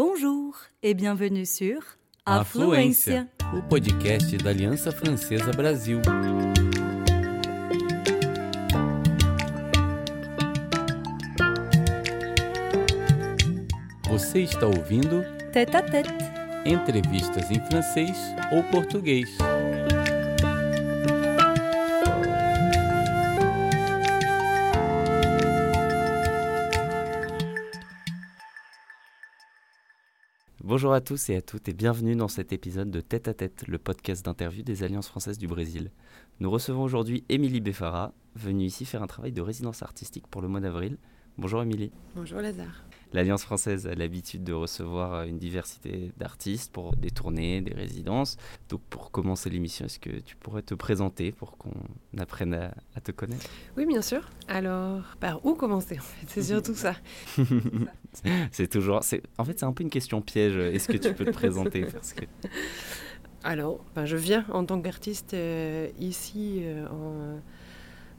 Bonjour et bienvenue sur Afluência, o podcast da Aliança Francesa Brasil. Você está ouvindo Tête à tête. entrevistas em francês ou português. Bonjour à tous et à toutes et bienvenue dans cet épisode de Tête à Tête, le podcast d'interview des Alliances françaises du Brésil. Nous recevons aujourd'hui Émilie Beffara, venue ici faire un travail de résidence artistique pour le mois d'avril. Bonjour Émilie. Bonjour Lazare. L'Alliance française a l'habitude de recevoir euh, une diversité d'artistes pour des tournées, des résidences. Donc pour commencer l'émission, est-ce que tu pourrais te présenter pour qu'on apprenne à, à te connaître? Oui, bien sûr. Alors, par où commencer en fait? C'est surtout ça. C'est toujours... En fait, c'est un peu une question piège. Est-ce que tu peux te présenter? Parce que... Alors, ben, je viens en tant qu'artiste euh, ici euh, en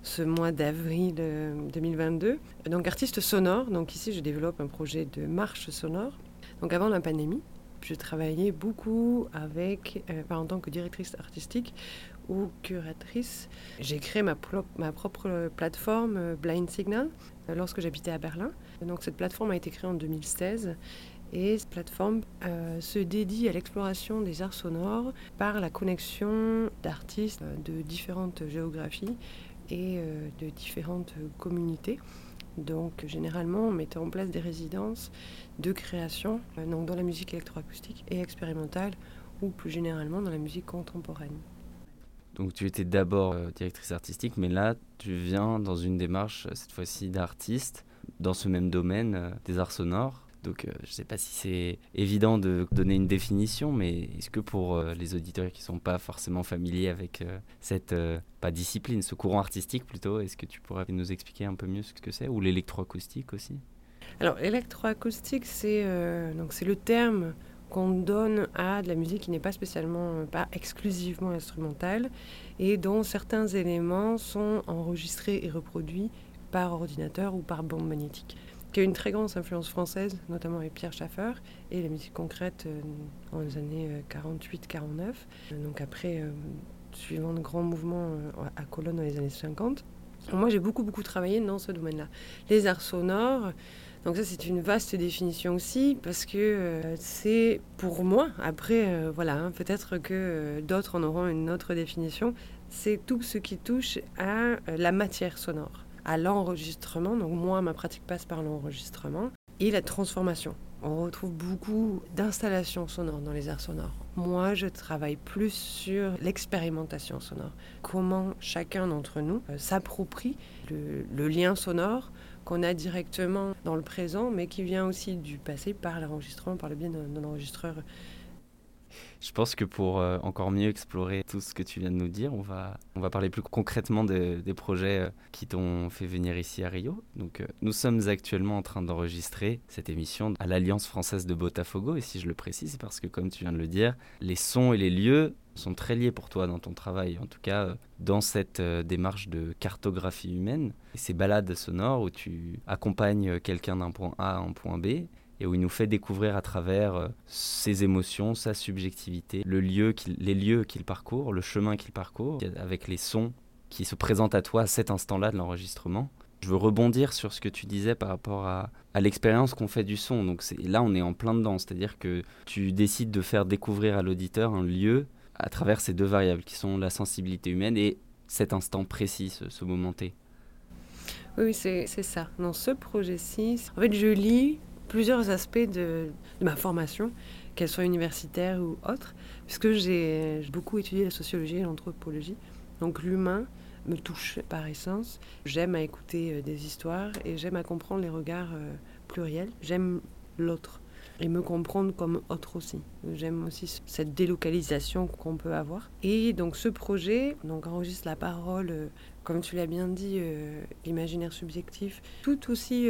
ce mois d'avril euh, 2022. Donc, artiste sonore. Donc, ici, je développe un projet de marche sonore. Donc, avant la pandémie, je travaillais beaucoup avec, euh, en tant que directrice artistique ou curatrice. J'ai créé ma, pro- ma propre plateforme euh, Blind Signal euh, lorsque j'habitais à Berlin. Donc, cette plateforme a été créée en 2016. Et cette plateforme euh, se dédie à l'exploration des arts sonores par la connexion d'artistes euh, de différentes géographies et euh, de différentes communautés. Donc généralement, on mettait en place des résidences de création euh, donc dans la musique électroacoustique et expérimentale ou plus généralement dans la musique contemporaine. Donc tu étais d'abord euh, directrice artistique, mais là tu viens dans une démarche, cette fois-ci d'artiste, dans ce même domaine des arts sonores. Donc euh, je ne sais pas si c'est évident de donner une définition, mais est-ce que pour euh, les auditeurs qui ne sont pas forcément familiers avec euh, cette, pas discipline, ce courant artistique plutôt, est-ce que tu pourrais nous expliquer un peu mieux ce que c'est Ou l'électroacoustique aussi? Alors, l'électroacoustique, c'est c'est le terme qu'on donne à de la musique qui n'est pas spécialement, pas exclusivement instrumentale, et dont certains éléments sont enregistrés et reproduits par ordinateur ou par bande magnétique, qui a une très grande influence française, notamment avec Pierre Schaeffer, et la musique concrète euh, dans les années 48-49. Euh, Donc après, euh, suivant de grands mouvements euh, à Cologne dans les années 50. Moi, j'ai beaucoup, beaucoup travaillé dans ce domaine-là. Les arts sonores, donc ça, c'est une vaste définition aussi, parce que euh, c'est pour moi, après, euh, voilà, hein, peut-être que euh, d'autres en auront une autre définition, c'est tout ce qui touche à euh, la matière sonore, l'enregistrement. Donc moi, ma pratique passe par l'enregistrement et la transformation. On retrouve beaucoup d'installations sonores dans les arts sonores. Moi, je travaille plus sur l'expérimentation sonore. Comment chacun d'entre nous euh, s'approprie le- lien sonore qu'on a directement dans le présent, mais qui vient aussi du passé par l'enregistrement, par le biais d'un enregistreur. Je pense que pour euh, encore mieux explorer tout ce que tu viens de nous dire, on va, on va parler plus concrètement de- des projets euh, qui t'ont fait venir ici à Rio. Donc, euh, nous sommes actuellement en train d'enregistrer cette émission à l'Alliance française de Botafogo. Et si je le précise, c'est parce que, comme tu viens de le dire, les sons et les lieux sont très liés pour toi dans ton travail, en tout cas dans cette démarche de cartographie humaine. Et ces balades sonores où tu accompagnes quelqu'un d'un point A à un point B et où il nous fait découvrir à travers euh, ses émotions, sa subjectivité, les lieux qu'il parcourt, le chemin qu'il parcourt, avec les sons qui se présentent à toi à cet instant-là de l'enregistrement. Je veux rebondir sur ce que tu disais par rapport à, l'expérience qu'on fait du son. Donc là, on est en plein dedans, c'est-à-dire que tu décides de faire découvrir à l'auditeur un lieu à travers ces deux variables qui sont la sensibilité humaine et cet instant précis, ce, ce moment T. Oui, c'est ça. Dans ce projet-ci, en fait, je lis plusieurs aspects de, ma formation, qu'elle soit universitaire ou autre, puisque j'ai beaucoup étudié la sociologie et l'anthropologie. Donc l'humain me touche par essence. J'aime à écouter euh, des histoires et j'aime à comprendre les regards euh, pluriels. J'aime l'autre et me comprendre comme autre aussi. J'aime aussi cette délocalisation qu'on peut avoir. Et donc ce projet donc enregistre la parole, euh, comme tu l'as bien dit, euh, l'imaginaire subjectif, tout aussi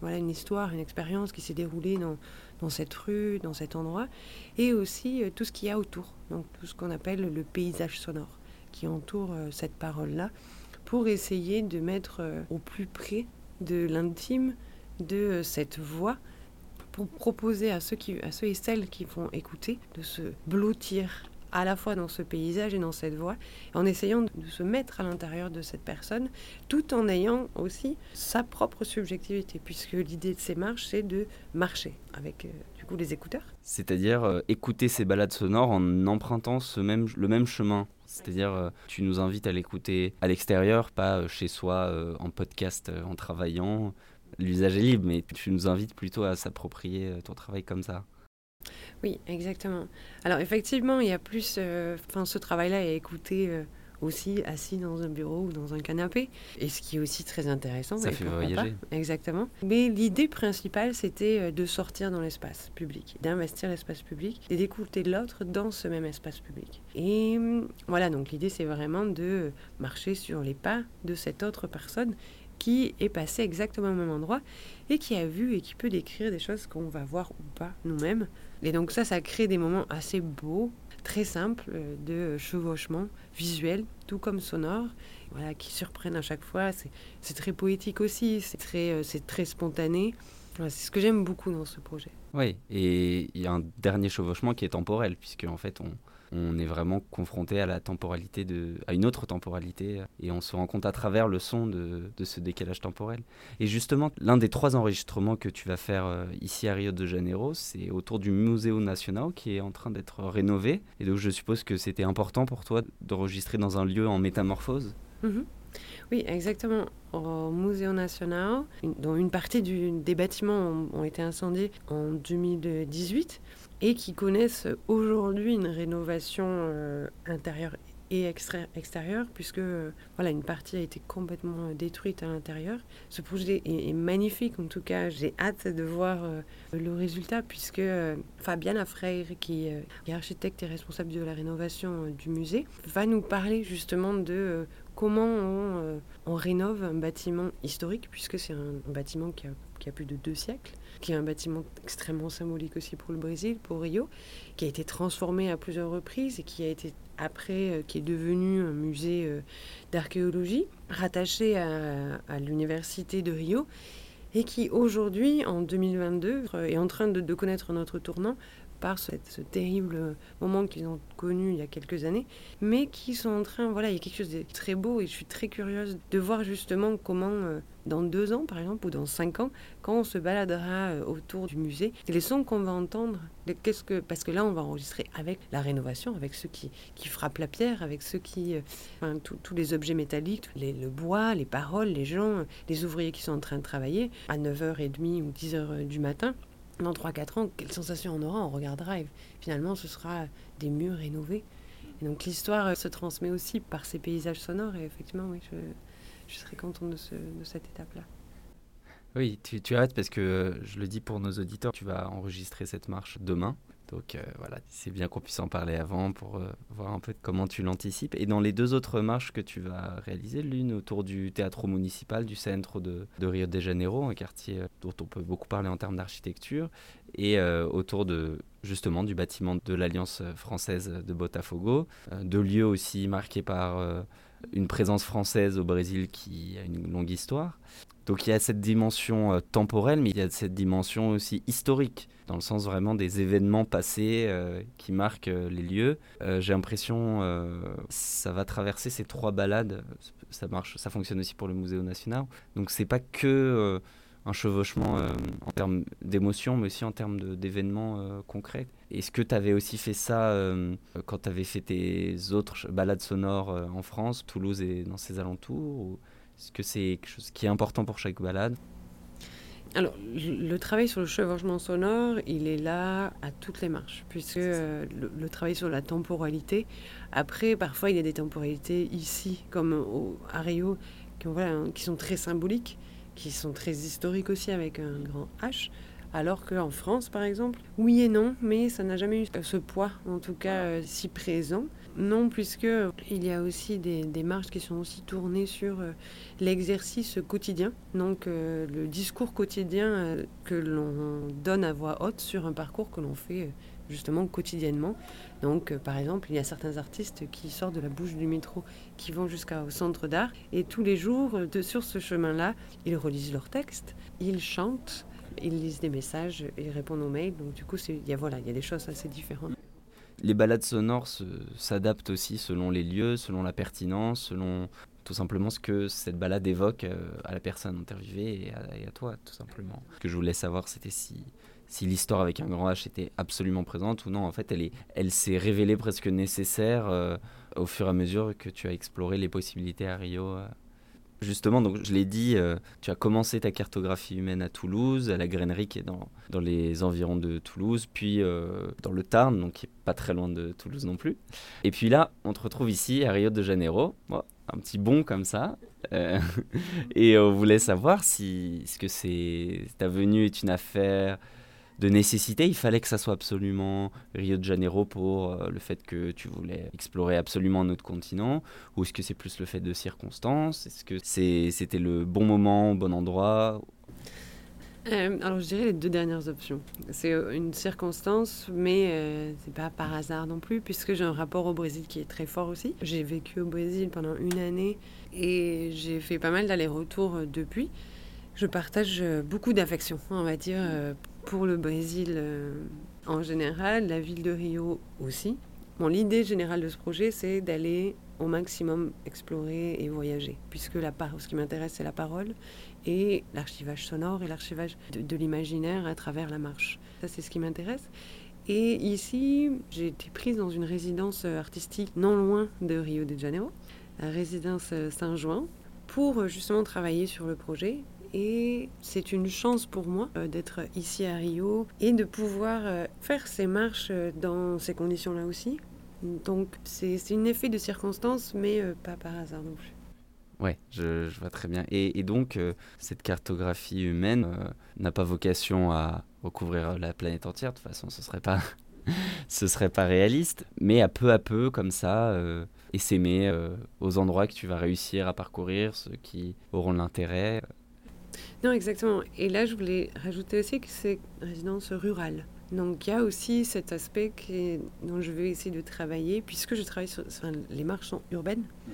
voilà une histoire, une expérience qui s'est déroulée dans, dans cette rue, dans cet endroit, et aussi euh, tout ce qu'il y a autour, donc tout ce qu'on appelle le paysage sonore qui entoure euh, cette parole-là, pour essayer de mettre euh, au plus près de l'intime de cette voix pour proposer qui, à ceux et celles qui vont écouter de se blottir à la fois dans ce paysage et dans cette voix, en essayant de se mettre à l'intérieur de cette personne, tout en ayant aussi sa propre subjectivité, puisque l'idée de ces marches, c'est de marcher avec euh, du coup les écouteurs. C'est-à-dire euh, écouter ces balades sonores en empruntant ce même, le même chemin. C'est-à-dire, euh, tu nous invites à l'écouter à l'extérieur, pas chez soi, en podcast, en travaillant. L'usage est libre, mais tu nous invites plutôt à s'approprier ton travail comme ça. Oui, exactement. Alors effectivement, il y a plus, euh, enfin ce travail-là est écouté euh, aussi assis dans un bureau ou dans un canapé, et ce qui est aussi très intéressant. Ça fait voyager. Exactement. Mais l'idée principale, c'était euh, de sortir dans l'espace public, d'investir l'espace public et d'écouter l'autre dans ce même espace public. Et hum, voilà, donc l'idée, c'est vraiment de marcher sur les pas de cette autre personne qui est passée exactement au même endroit et qui a vu et qui peut décrire des choses qu'on va voir ou pas nous-mêmes et donc ça, ça crée des moments assez beaux, très simples, euh, de chevauchement visuel, tout comme sonore, voilà, qui surprennent à chaque fois. C'est très poétique aussi, c'est très, euh, très spontané. c'est ce que j'aime beaucoup dans ce projet. Oui, et il y a un dernier chevauchement qui est temporel, puisque en fait, on, on est vraiment confronté à la temporalité de, à une autre temporalité, et on se rend compte à travers le son de, ce décalage temporel. Et justement, l'un des trois enregistrements que tu vas faire euh, ici à Rio de Janeiro, c'est autour du Museo Nacional qui est en train d'être rénové. Et donc, je suppose que c'était important pour toi d'enregistrer dans un lieu en métamorphose. Mhm. Oui, exactement. Au Museo Nacional, dont une partie des bâtiments ont, été incendiés en 2018 et qui connaissent aujourd'hui une rénovation euh, intérieure et extérieure, puisque euh, voilà, une partie a été complètement détruite à l'intérieur. Ce projet est, magnifique, en tout cas, j'ai hâte de voir euh, le résultat, puisque Fabiana Freire, qui est architecte et responsable de la rénovation du musée, va nous parler justement de comment on, on, rénove un bâtiment historique, puisque c'est un, bâtiment qui a, plus de deux siècles qui est un bâtiment extrêmement symbolique aussi pour le Brésil, pour Rio, qui a été transformé à plusieurs reprises et qui a été après, euh, qui est devenu un musée euh, d'archéologie rattaché à, l'université de Rio et qui aujourd'hui, en 2022, euh, est en train de, de connaître notre tournant par ce, terrible moment qu'ils ont connu il y a quelques années, mais qui sont en train, voilà, il y a quelque chose de très beau et je suis très curieuse de voir justement comment, euh, dans deux ans par exemple, ou dans cinq ans, quand on se baladera euh, autour du musée, les sons qu'on va entendre, qu'est-ce que, parce que là on va enregistrer avec la rénovation, avec ceux qui, qui frappent la pierre, avec ceux qui, euh, enfin, tous les objets métalliques, les, le bois, les paroles, les gens, les ouvriers qui sont en train de travailler à 9h30 ou 10h du matin dans 3-4 ans, quelle sensation on aura On regardera et finalement ce sera des murs rénovés. Et donc l'histoire se transmet aussi par ces paysages sonores et effectivement, oui, je, je serais contente de, ce, de cette étape-là. Oui, tu, tu arrêtes parce que je le dis pour nos auditeurs, tu vas enregistrer cette marche demain. Donc euh, voilà, c'est bien qu'on puisse en parler avant pour euh, voir un peu comment tu l'anticipes. Et dans les deux autres marches que tu vas réaliser, l'une autour du théâtre municipal du centre de, Rio de Janeiro, un quartier euh, dont on peut beaucoup parler en termes d'architecture, et autour de justement du bâtiment de l'Alliance française de Botafogo, deux lieux aussi marqués par une présence française au Brésil qui a une longue histoire. Donc il y a cette dimension temporelle, mais il y a cette dimension aussi historique dans le sens vraiment des événements passés euh, qui marquent euh, les lieux. Euh, j'ai l'impression ça va traverser ces trois balades. Ça marche, ça fonctionne aussi pour le Musée national. Donc c'est pas que un chevauchement en termes d'émotions, mais aussi en termes d'événements concrets. Est-ce que tu avais aussi fait ça quand tu avais fait tes autres balades sonores en France, Toulouse et dans ses alentours Est-ce que c'est quelque chose qui est important pour chaque balade? Alors, le travail sur le chevauchement sonore, il est là à toutes les marches, puisque euh, le, travail sur la temporalité, après, parfois, il y a des temporalités ici, comme au, à Rio, qui, qui sont très symboliques, qui sont très historiques aussi, avec un grand H. Alors qu'en France, par exemple, oui et non, mais ça n'a jamais eu ce poids, en tout cas, euh, si présent. Non, puisque il y a aussi des, marches qui sont aussi tournées sur euh, l'exercice quotidien, donc euh, le discours quotidien que l'on donne à voix haute sur un parcours que l'on fait justement quotidiennement. Donc, par exemple, il y a certains artistes qui sortent de la bouche du métro, qui vont jusqu'au centre d'art, et tous les jours, sur ce chemin-là, ils relisent leurs textes, ils chantent, Ils lisent des messages, ils répondent aux mails. Donc du coup, il y, a, voilà, y a des choses assez différentes. Les balades sonores s'adaptent aussi selon les lieux, selon la pertinence, selon tout simplement ce que cette balade évoque euh, à la personne interviewée et à, toi, tout simplement. Ce que je voulais savoir, c'était si, si l'histoire avec un grand H était absolument présente ou non. En fait, elle, est, elle s'est révélée presque nécessaire euh, au fur et à mesure que tu as exploré les possibilités à Rio. Euh. Justement, donc je l'ai dit, tu as commencé ta cartographie humaine à Toulouse, à la grainerie qui est dans, dans les environs de Toulouse, puis dans le Tarn, donc qui est pas très loin de Toulouse non plus. Et puis là, on te retrouve ici à Rio de Janeiro un petit bond comme ça. Euh, et on voulait savoir si ce que c'est ta venue est une affaire de nécessité. Il fallait que ça soit absolument Rio de Janeiro pour euh, le fait que tu voulais explorer absolument un autre continent, ou est-ce que c'est plus le fait de circonstances? Est-ce que c'était le bon moment, bon endroit? Euh, alors, je dirais les deux dernières options. C'est euh, une circonstance, mais euh, c'est pas par hasard non plus, puisque j'ai un rapport au Brésil qui est très fort aussi. J'ai vécu au Brésil pendant une année et j'ai fait pas mal d'allers-retours depuis. Je partage beaucoup d'affection, on va dire, pour le Brésil en général, la ville de Rio aussi. Bon, l'idée générale de ce projet, c'est d'aller au maximum explorer et voyager, puisque la ce qui m'intéresse, c'est la parole et l'archivage sonore et l'archivage de, l'imaginaire à travers la marche. Ça, c'est ce qui m'intéresse. Et ici, j'ai été prise dans une résidence artistique non loin de Rio de Janeiro, la résidence Saint-Jean, pour justement travailler sur le projet. Et c'est une chance pour moi euh, d'être ici à Rio et de pouvoir euh, faire ces marches dans ces conditions-là aussi. Donc c'est un effet de circonstance, mais euh, pas par hasard non plus. Ouais, je, vois très bien. Et, donc, euh, cette cartographie humaine euh, n'a pas vocation à recouvrir la planète entière. De toute façon, ce serait pas, ce serait pas réaliste. Mais à peu à peu, comme ça, euh, s'aimer aux endroits que tu vas réussir à parcourir, ceux qui auront l'intérêt. Non, exactement. Et là, je voulais rajouter aussi que c'est résidence rurale. Donc il y a aussi cet aspect dont je vais essayer de travailler, puisque je travaille sur... les marches sont urbaines. Mm.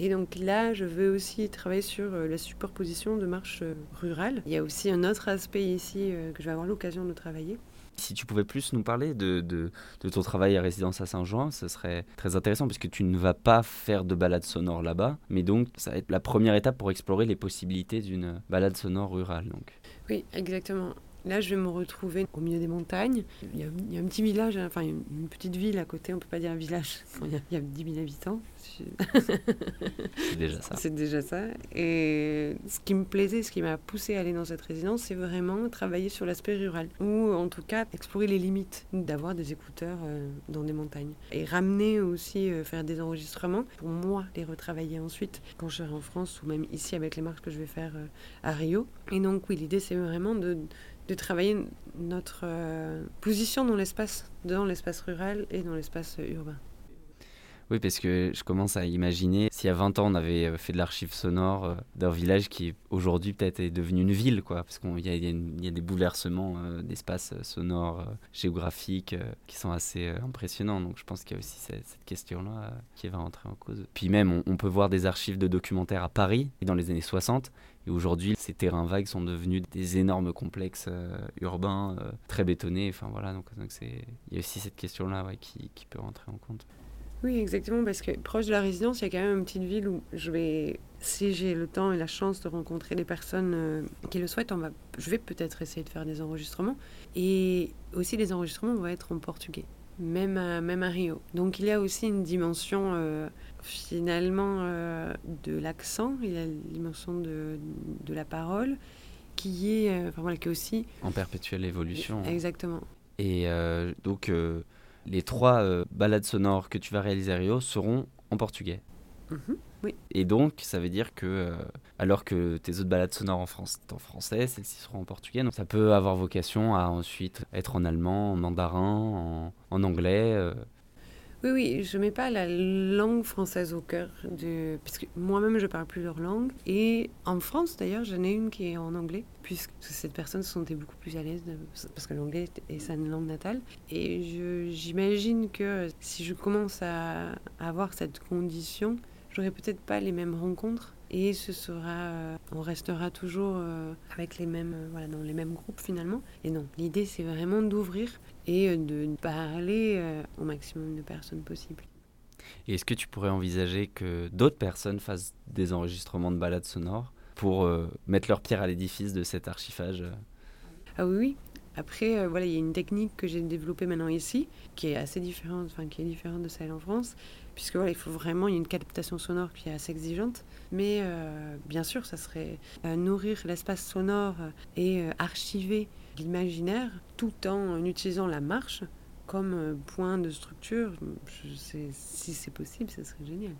Et donc là, je veux aussi travailler sur euh, la superposition de marches euh, rurales. Il y a aussi un autre aspect ici euh, que je vais avoir l'occasion de travailler. Si tu pouvais plus nous parler de, de, ton travail à résidence à Saint-Jean, ce serait très intéressant puisque tu ne vas pas faire de balade sonore là-bas, mais donc ça va être la première étape pour explorer les possibilités d'une balade sonore rurale. Donc. Oui, exactement. Là, je vais me retrouver au milieu des montagnes. Il y a, un petit village, hein, enfin une petite ville à côté, on ne peut pas dire un village, il y a, il y a 10 000 habitants. c'est déjà ça. C'est déjà ça. Et ce qui me plaisait, ce qui m'a poussé à aller dans cette résidence, c'est vraiment travailler sur l'aspect rural, ou en tout cas explorer les limites d'avoir des écouteurs euh, dans des montagnes. Et ramener aussi, euh, faire des enregistrements, pour moi les retravailler ensuite quand je serai en France, ou même ici avec les marques que je vais faire euh, à Rio. Et donc oui, l'idée c'est vraiment de de travailler notre euh, position dans l'espace, dans l'espace rural et dans l'espace urbain. Oui, parce que je commence à imaginer, y a 20 ans, on avait euh, fait de l'archive sonore euh, d'un village qui aujourd'hui peut-être est devenu une ville, quoi, parce qu'il y, a des bouleversements d'espace sonore, géographique, qui sont assez impressionnants. Donc je pense qu'il y a aussi cette, question-là qui va rentrer en cause. Puis même, on, peut voir des archives de documentaires à Paris, dans les années 60, et aujourd'hui, ces terrains vagues sont devenus des énormes complexes euh, urbains, euh, très bétonnés. Enfin voilà, donc il y a aussi cette question-là qui, qui, peut rentrer en compte. Oui, exactement, parce que proche de la résidence, il y a quand même une petite ville où je vais, si j'ai le temps et la chance de rencontrer des personnes euh, qui le souhaitent, on va, je vais peut-être essayer de faire des enregistrements. Et aussi, les enregistrements vont être en portugais, même à, même à Rio. Donc il y a aussi une dimension finalement euh, de l'accent, il y a dimension de, de la parole qui est, euh, enfin, voilà, qui est aussi... En perpétuelle évolution. Exactement. Et euh, donc les trois balades sonores que tu vas réaliser à Rio seront en portugais. Mhm, oui. Et donc, ça veut dire que, alors que tes autres balades sonores en, France, en français, celles-ci seront en portugais. Donc, ça peut avoir vocation à ensuite être en allemand, en mandarin, en, en anglais. Oui, oui, je mets pas la langue française au cœur de... Parce que moi-même, je parle plusieurs langues. Et en France, d'ailleurs, j'en ai une qui est en anglais, puisque cette personne se sentait beaucoup plus à l'aise, parce que l'anglais est sa langue natale. Et j'imagine que si je commence à avoir cette condition, j'aurais peut-être pas les mêmes rencontres et ce sera, on restera toujours avec les mêmes, voilà, dans les mêmes groupes finalement. Et non, l'idée c'est vraiment d'ouvrir et de parler au maximum de personnes possible. Et est-ce que tu pourrais envisager que d'autres personnes fassent des enregistrements de balades sonores pour euh, mettre leur pierre à l'édifice de cet archivage euh? Ah oui, oui. Après, euh, voilà, il y a une technique que j'ai développée maintenant ici, qui est assez différente, enfin qui est différente de celle en France, puisque voilà, il faut vraiment, il y a une captation sonore qui est assez exigeante. Mais bien sûr, ça serait nourrir l'espace sonore et archiver l'imaginaire tout en utilisant la marche comme euh, point de structure, si c'est possible, ça serait génial.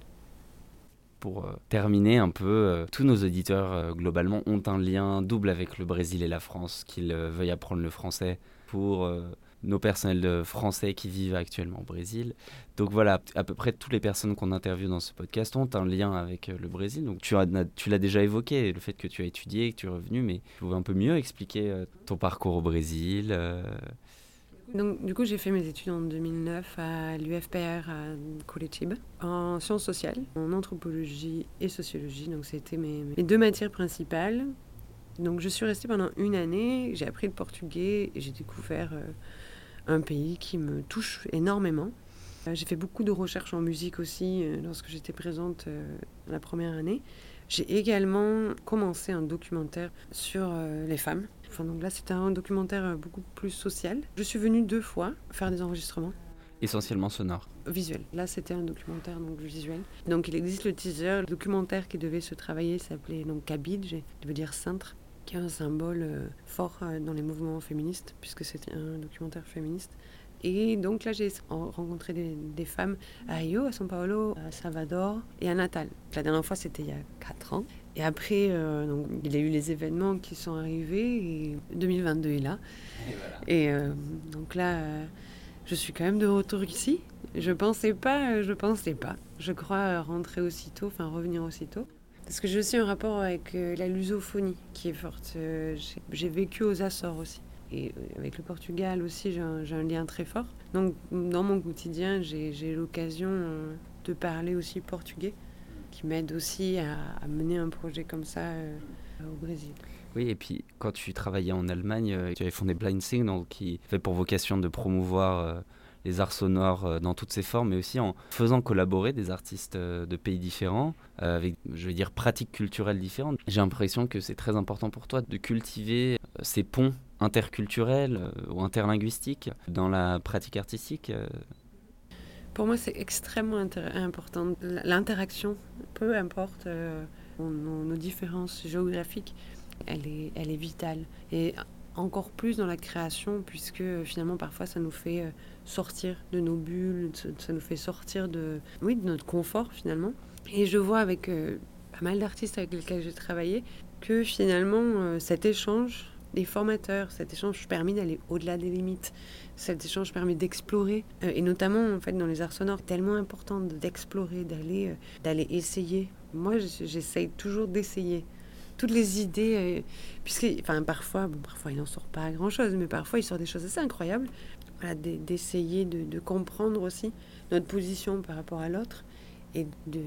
Pour euh, terminer un peu, euh, tous nos auditeurs globalement ont un lien double avec le Brésil et la France, qu'ils veuillent apprendre le français pour nos personnels français qui vivent actuellement au Brésil. Donc voilà, à peu près toutes les personnes qu'on interviewe dans ce podcast ont un lien avec le Brésil. Donc tu, tu l'as déjà évoqué, le fait que tu as étudié, que tu es revenu, mais tu pouvais un peu mieux expliquer ton parcours au Brésil donc, du coup, j'ai fait mes études en 2009 à l'UFPR à Curitiba, en sciences sociales, en anthropologie et sociologie. Donc, c'était mes, deux matières principales. Donc, je suis restée pendant une année, j'ai appris le portugais et j'ai découvert euh, un pays qui me touche énormément. Euh, j'ai fait beaucoup de recherches en musique aussi euh, lorsque j'étais présente la première année. J'ai également commencé un documentaire sur les femmes Enfin, donc là, c'était un documentaire euh, beaucoup plus social. Je suis venue deux fois faire des enregistrements. Essentiellement sonore. Visuel. Là, c'était un documentaire donc visuel. Donc, il existe le teaser. Le documentaire qui devait se travailler s'appelait donc Kabid, je veux dire cintre, qui est un symbole euh, fort euh, dans les mouvements féministes, puisque c'était un documentaire féministe. Et donc là, j'ai rencontré des, femmes à Rio, à São Paulo, à Salvador et à Natal. La dernière fois, c'était il y a quatre ans. Et après, euh, donc, il y a eu les événements qui sont arrivés et 2022 est là. Et, euh, donc là, euh, je suis quand même de retour ici. Je pensais pas, je pensais pas. Je crois rentrer aussitôt, enfin revenir aussitôt. Parce que j'ai aussi un rapport avec la lusophonie qui est forte. j'ai vécu aux Açores aussi. Et avec le Portugal aussi, j'ai un, lien très fort. Donc dans mon quotidien, j'ai l'occasion de parler aussi portugais qui m'aide aussi à, mener un projet comme ça euh, au Brésil. Oui, et puis quand tu travaillais en Allemagne, euh, tu avais fondé Blind Signal qui fait pour vocation de promouvoir euh, les arts sonores dans toutes ses formes, mais aussi en faisant collaborer des artistes de pays différents, avec, je veux dire, pratiques culturelles différentes. J'ai l'impression que c'est très important pour toi de cultiver ces ponts interculturels ou interlinguistiques dans la pratique artistique. Pour moi, c'est extrêmement important. L'interaction, peu importe euh, nos, différences géographiques, elle est, elle est vitale. Encore plus dans la création, puisque finalement, parfois, ça nous fait euh, sortir de nos bulles, ça nous fait sortir de, oui, de notre confort, finalement. Et je vois avec euh, pas mal d'artistes avec lesquels j'ai travaillé que finalement, cet échange des formateurs, cet échange permet d'aller au-delà des limites cet échange permet d'explorer, euh, et notamment en fait dans les arts sonores, tellement important d'explorer, d'aller, euh, d'aller essayer. Moi, j'essaye toujours d'essayer toutes les idées, euh, puisque, enfin, parfois, parfois il n'en sort pas grand-chose, mais parfois il sort des choses assez incroyables. Voilà, d'essayer de, comprendre aussi notre position par rapport à l'autre et de,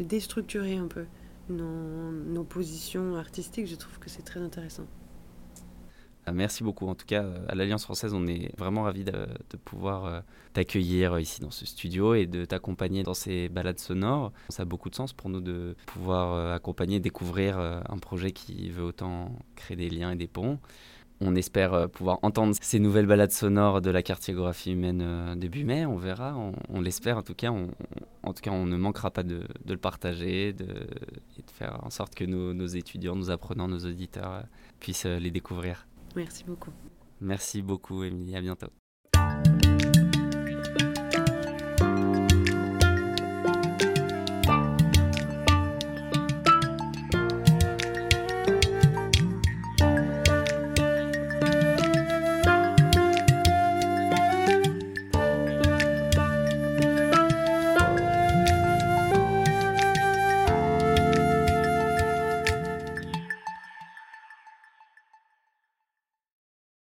déstructurer un peu nos positions artistiques. Je trouve que c'est très intéressant. Ah, merci beaucoup. En tout cas, euh, à l'Alliance française, on est vraiment ravis de, pouvoir euh, t'accueillir ici dans ce studio et de t'accompagner dans ces balades sonores. Ça a beaucoup de sens pour nous de pouvoir euh, accompagner, découvrir un projet qui veut autant créer des liens et des ponts. On espère pouvoir entendre ces nouvelles balades sonores de la cartographie humaine début mai, on verra, on, l'espère en tout cas. en tout cas, on ne manquera pas de, le partager de, et de faire en sorte que nos étudiants, nos apprenants, nos auditeurs puissent les découvrir. Merci beaucoup. Merci beaucoup, Émilie. À bientôt.